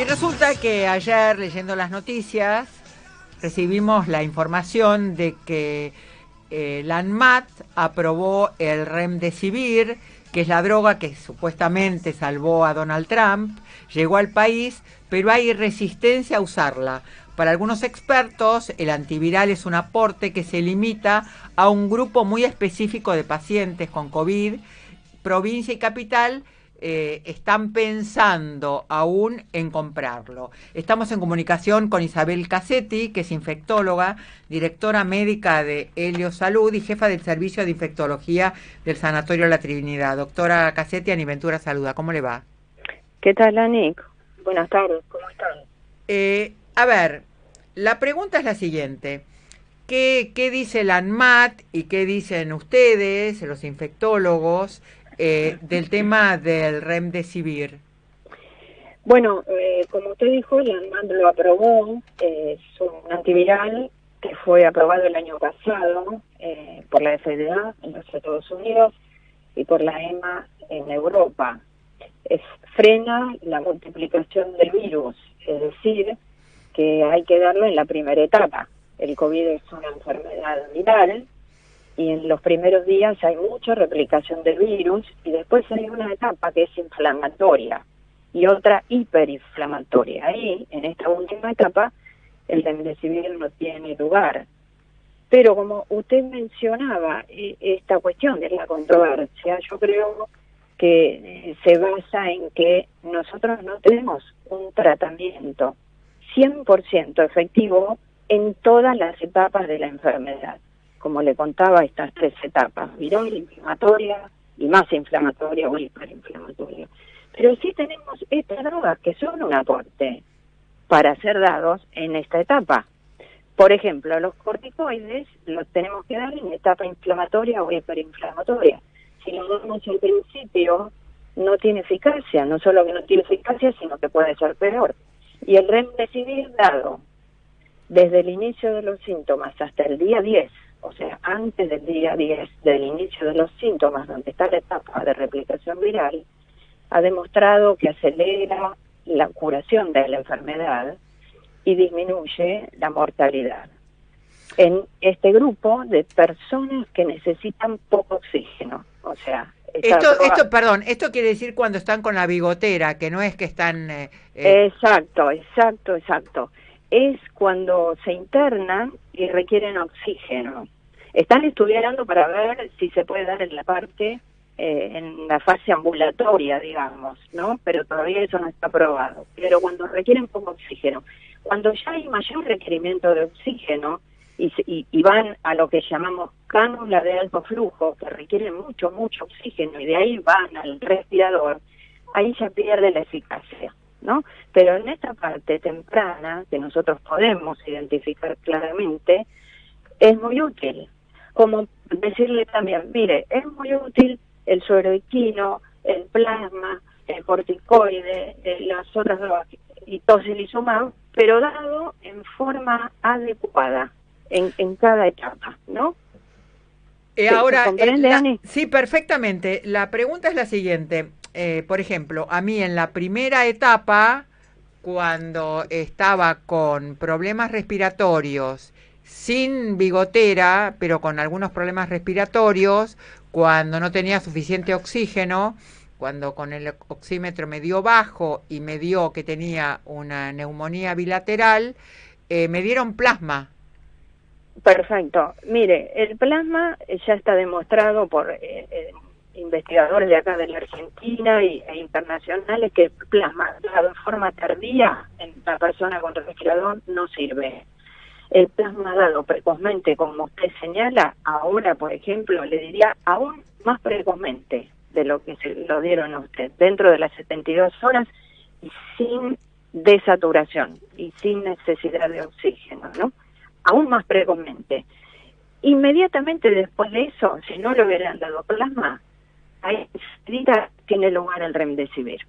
Y resulta que ayer, leyendo las noticias, recibimos la información de que eh, la ANMAT aprobó el Remdesivir, que es la droga que supuestamente salvó a Donald Trump, llegó al país, pero hay resistencia a usarla. Para algunos expertos, el antiviral es un aporte que se limita a un grupo muy específico de pacientes con COVID, provincia y capital, eh, están pensando aún en comprarlo. Estamos en comunicación con Isabel Cassetti, que es infectóloga, directora médica de Helio Salud y jefa del servicio de infectología del Sanatorio La Trinidad. Doctora Cassetti, Aniventura Saluda, ¿cómo le va? ¿Qué tal, Anik? Buenas tardes, ¿cómo están? Eh, a ver, la pregunta es la siguiente. ¿Qué, ¿Qué dice la ANMAT y qué dicen ustedes, los infectólogos, eh, del tema del Remdesivir? Bueno, eh, como usted dijo, la ANMAT lo aprobó, es un antiviral que fue aprobado el año pasado eh, por la FDA en los Estados Unidos y por la EMA en Europa. Es, frena la multiplicación del virus, es decir, que hay que darlo en la primera etapa. El COVID es una enfermedad viral y en los primeros días hay mucha replicación del virus y después hay una etapa que es inflamatoria y otra hiperinflamatoria. Ahí, en esta última etapa, el remdesivir no tiene lugar. Pero como usted mencionaba, e, esta cuestión de la controversia, yo creo que eh, se basa en que nosotros no tenemos un tratamiento 100% efectivo en todas las etapas de la enfermedad como le contaba, estas tres etapas, viral, inflamatoria y más inflamatoria o hiperinflamatoria. Pero sí tenemos estas drogas que son un aporte para ser dados en esta etapa. Por ejemplo, los corticoides los tenemos que dar en etapa inflamatoria o hiperinflamatoria. Si lo damos al principio, no tiene eficacia, no solo que no tiene eficacia, sino que puede ser peor. Y el remdesivir dado desde el inicio de los síntomas hasta el día 10 o sea, antes del día 10 del inicio de los síntomas, donde está la etapa de replicación viral, ha demostrado que acelera la curación de la enfermedad y disminuye la mortalidad. En este grupo de personas que necesitan poco oxígeno, o sea, esto, esto, perdón, esto quiere decir cuando están con la bigotera, que no es que están... Eh, eh, exacto, exacto, exacto es cuando se internan y requieren oxígeno. Están estudiando para ver si se puede dar en la parte, eh, en la fase ambulatoria, digamos, ¿no? Pero todavía eso no está probado. Pero cuando requieren poco oxígeno, cuando ya hay mayor requerimiento de oxígeno y, y, van a lo que llamamos cánula de alto flujo, que requieren mucho, mucho oxígeno y de ahí van al respirador, ahí ya pierde la eficacia. ¿No? Pero en esta parte temprana, que nosotros podemos identificar claramente, es muy útil. Como decirle también, mire, es muy útil el suero equino, el plasma, el corticoide, eh, las otras drogas y tocilizumab, pero dado en forma adecuada en, en cada etapa, ¿no? Eh, ahora, eh, sí, perfectamente. La pregunta es la siguiente. Eh, por ejemplo, a mí en la primera etapa, cuando estaba con problemas respiratorios, sin bigotera, pero con algunos problemas respiratorios, cuando no tenía suficiente oxígeno, cuando con el oxímetro me dio bajo y me dio que tenía una neumonía bilateral, eh, me dieron plasma. Perfecto. Mire, el plasma ya está demostrado por eh, investigadores de acá de la Argentina y, e internacionales que plasma dado en forma tardía en la persona con respirador no sirve. El plasma dado precozmente, como usted señala, ahora, por ejemplo, le diría aún más precozmente de lo que se lo dieron a usted, dentro de las 72 horas y sin desaturación y sin necesidad de oxígeno, ¿no? Aún más precozmente. Inmediatamente después de eso, si no le hubieran dado plasma, ahí tiene lugar el remdesivir,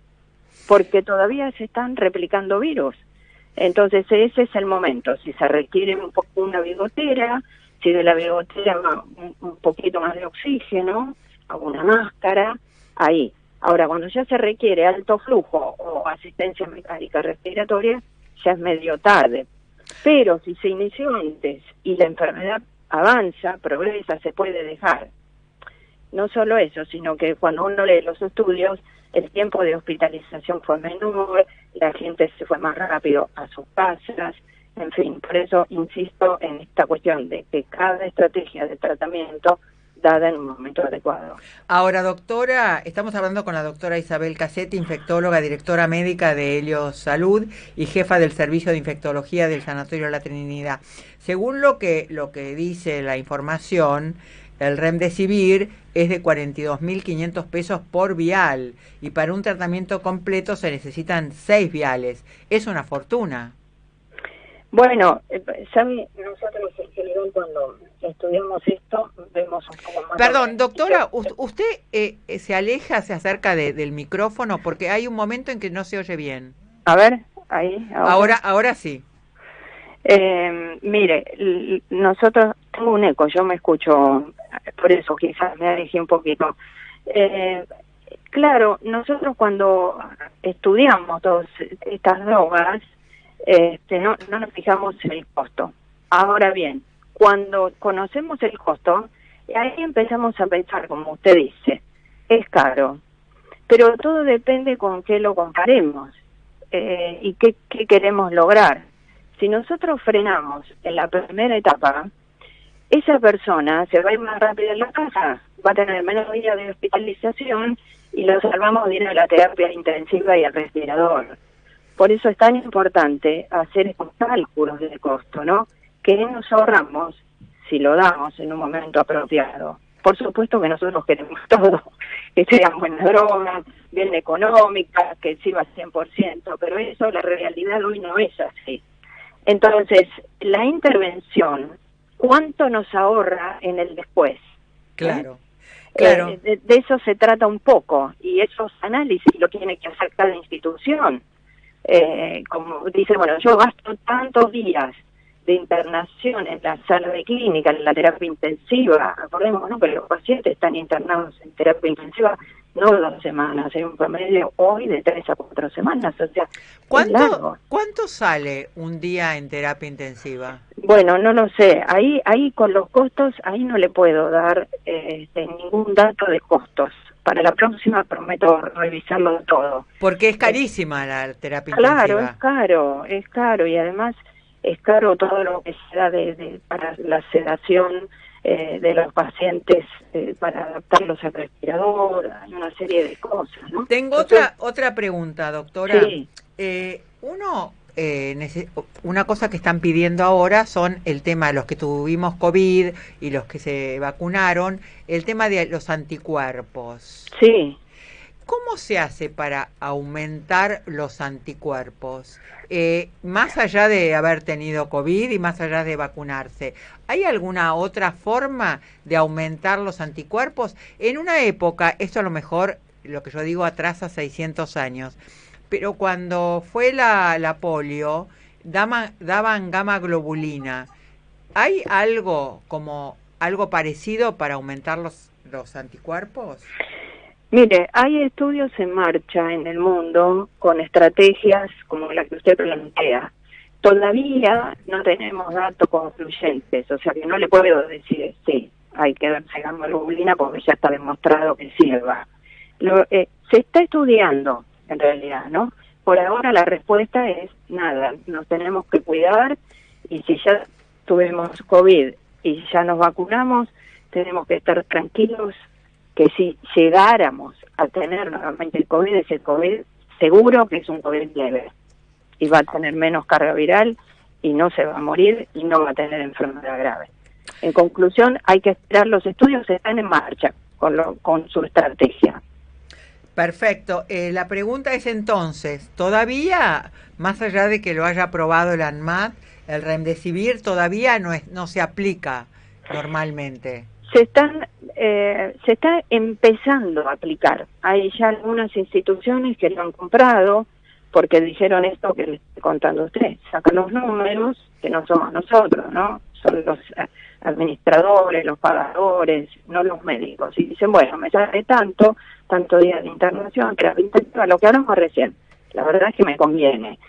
porque todavía se están replicando virus. Entonces ese es el momento, si se requiere un poco una bigotera, si de la bigotera va un, poquito más de oxígeno, alguna máscara, ahí. Ahora, cuando ya se requiere alto flujo o asistencia mecánica respiratoria, ya es medio tarde. Pero si se inició antes y la enfermedad avanza, progresa, se puede dejar. No solo eso, sino que cuando uno lee los estudios, el tiempo de hospitalización fue menor, la gente se fue más rápido a sus casas, en fin, por eso insisto en esta cuestión de que cada estrategia de tratamiento dada en un momento adecuado. Ahora, doctora, estamos hablando con la doctora Isabel Casetti, infectóloga, directora médica de Helios Salud y jefa del Servicio de Infectología del Sanatorio La Trinidad. Según lo que, lo que dice la información, el Remdesivir es de 42.500 pesos por vial y para un tratamiento completo se necesitan seis viales. Es una fortuna. Bueno, eh, ¿sabe? Nosotros en general cuando estudiamos esto vemos un poco más... Perdón, doctora, ¿usted eh, se aleja, se acerca del micrófono? Porque hay un momento en que no se oye bien. A ver, ahí. Ahora, ahora, sí. Eh, mire, nosotros, tengo un eco, yo me escucho, por eso quizás me alejé un poquito. Eh, claro, nosotros cuando estudiamos todas estas drogas, este, no, no nos fijamos en el costo. Ahora bien, cuando conocemos el costo, ahí empezamos a pensar, como usted dice, es caro, pero todo depende con qué lo comparemos eh, y qué, qué queremos lograr. Si nosotros frenamos en la primera etapa, esa persona se va a ir más rápido en la casa, va a tener menos días de hospitalización y lo salvamos de ir a la terapia intensiva y al respirador. Por eso es tan importante hacer estos cálculos de costo, ¿no? Que nos ahorramos si lo damos en un momento apropiado. Por supuesto que nosotros queremos todo, que sean buenas drogas, bien económicas, que sirva 100%, pero eso la realidad hoy no es así. Entonces, la intervención, ¿cuánto nos ahorra en el después? Claro. Claro. Eh, de, de, eso se trata un poco y esos análisis lo tiene que hacer cada institución eh, como dice, bueno, yo gasto tantos días de internación en la sala de clínica, en la terapia intensiva, acordemos ¿no? que los pacientes están internados en terapia intensiva no dos semanas, hay un promedio hoy de tres a cuatro semanas, o sea, ¿Cuánto, ¿cuánto sale un día en terapia intensiva? Bueno, no lo sé, ahí, ahí con los costos, ahí no le puedo dar eh, este, ningún dato de costos, para la próxima prometo revisarlo todo. Porque es carísima la terapia intensiva. Claro, es caro, es caro y además es caro todo lo que se da de, para la sedación eh, de los pacientes eh, para adaptarlos al respirador, hay una serie de cosas. ¿no? Tengo otra otra pregunta, doctora. Sí. Eh, uno eh, una cosa que están pidiendo ahora son el tema de los que tuvimos COVID y los que se vacunaron, el tema de los anticuerpos. Sí. ¿Cómo se hace para aumentar los anticuerpos? Eh, más allá de haber tenido COVID y más allá de vacunarse, ¿hay alguna otra forma de aumentar los anticuerpos? En una época, esto a lo mejor, lo que yo digo, atrás a 600 años, pero cuando fue la, la polio, daban, daban gamma globulina. ¿Hay algo como algo parecido para aumentar los, los anticuerpos? Mire, hay estudios en marcha en el mundo con estrategias como la que usted plantea. Todavía no tenemos datos concluyentes, o sea que no le puedo decir sí, hay que darse globulina porque ya está demostrado que sirva. Lo, eh, se está estudiando, en realidad, ¿no? Por ahora la respuesta es nada, nos tenemos que cuidar y si ya tuvimos COVID y ya nos vacunamos, tenemos que estar tranquilos que si llegáramos a tener nuevamente el COVID, ese COVID seguro que es un COVID leve y va a tener menos carga viral y no se va a morir y no va a tener enfermedad grave. En conclusión, hay que esperar, los estudios están en marcha con, lo, con su estrategia. Perfecto. Eh, la pregunta es entonces, ¿todavía, más allá de que lo haya aprobado el ANMAT, el Remdesivir todavía no, es, no se aplica normalmente? Se están, eh, se está empezando a aplicar. Hay ya algunas instituciones que lo han comprado porque dijeron esto que le estoy contando a usted. Sacan los números, que no somos nosotros, ¿no? Son los, administradores, los pagadores, no los médicos. Y dicen, bueno, me sale tanto, tanto día de internación, terapia intensiva, lo que hablamos recién. La verdad es que me conviene.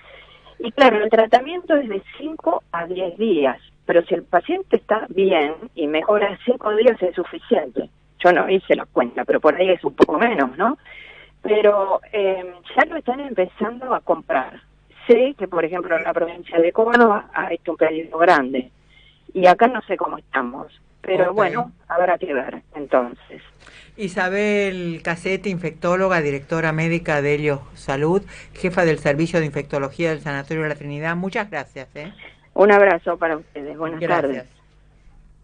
Y claro, el tratamiento es de 5 a 10 días, pero si el paciente está bien y mejora 5 días es suficiente. Yo no hice la cuenta, pero por ahí es un poco menos, ¿no? Pero eh, ya lo están empezando a comprar. Sé que, por ejemplo, en la provincia de Córdoba ha hecho un pedido grande y acá no sé cómo estamos. Pero bueno, habrá que ver entonces. Isabel Casete, infectóloga, directora médica de Helios Salud, jefa del Servicio de Infectología del Sanatorio de la Trinidad. Muchas gracias. ¿eh? Un abrazo para ustedes. Buenas tardes.